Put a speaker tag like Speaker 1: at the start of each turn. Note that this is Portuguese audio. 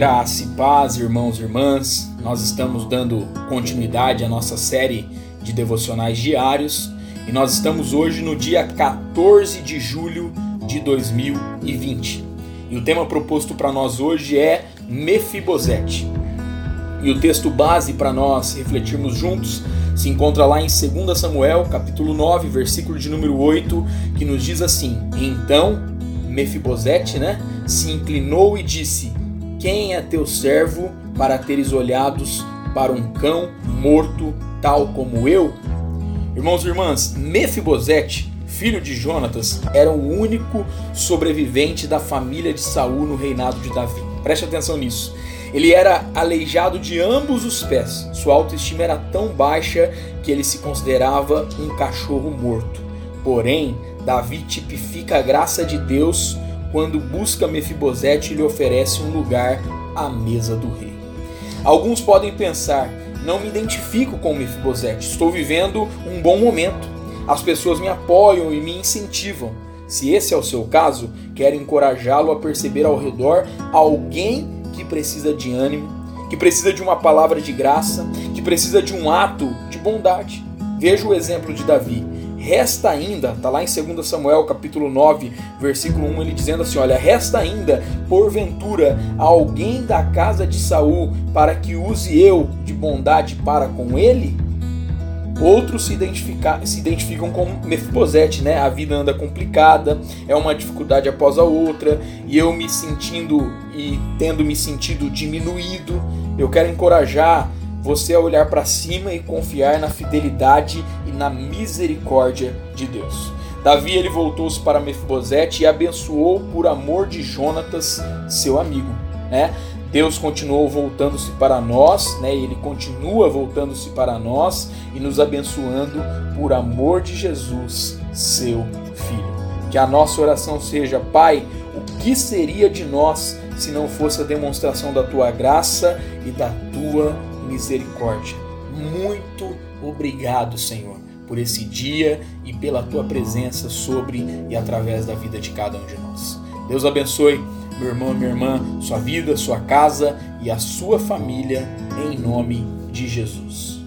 Speaker 1: Graça e paz, irmãos e irmãs. Nós estamos dando continuidade à nossa série de devocionais diários e nós estamos hoje no dia 14 de julho de 2020. E o tema proposto para nós hoje é Mefibosete. E o texto base para nós refletirmos juntos se encontra lá em 2 Samuel, capítulo 9, versículo de número 8, que nos diz assim: Então Mefibosete, né, se inclinou e disse: Quem é teu servo para teres olhados para um cão morto tal como eu? Irmãos e irmãs, Mefibosete, filho de Jonatas, era o único sobrevivente da família de Saul no reinado de Davi. Preste atenção nisso. Ele era aleijado de ambos os pés. Sua autoestima era tão baixa que ele se considerava um cachorro morto. Porém, Davi tipifica a graça de Deus quando busca Mefibosete e lhe oferece um lugar à mesa do rei. Alguns podem pensar: não me identifico com Mefibosete, estou vivendo um bom momento. As pessoas me apoiam e me incentivam. Se esse é o seu caso, quero encorajá-lo a perceber ao redor alguém que precisa de ânimo, que precisa de uma palavra de graça, que precisa de um ato de bondade. Veja o exemplo de Davi. Resta ainda, está lá em 2 Samuel capítulo 9, versículo 1, ele dizendo assim: Olha, resta ainda, porventura, alguém da casa de Saul para que use eu de bondade para com ele? Outros se, se identificam com Mefibosete, né? A vida anda complicada, é uma dificuldade após a outra, e eu me sentindo e tendo me sentido diminuído, eu quero encorajar você a olhar para cima e confiar na fidelidade e na misericórdia de Deus. Davi ele voltou-se para Mefibosete e abençoou por amor de Jonatas, seu amigo, né? Deus continuou voltando-se para nós, né? Ele continua voltando-se para nós e nos abençoando por amor de Jesus, seu filho. Que a nossa oração seja, Pai, o que seria de nós se não fosse a demonstração da tua graça e da tua misericórdia. Muito obrigado, Senhor, por esse dia e pela tua presença sobre e através da vida de cada um de nós. Deus abençoe meu irmão, minha irmã, sua vida, sua casa e a sua família, em nome de Jesus.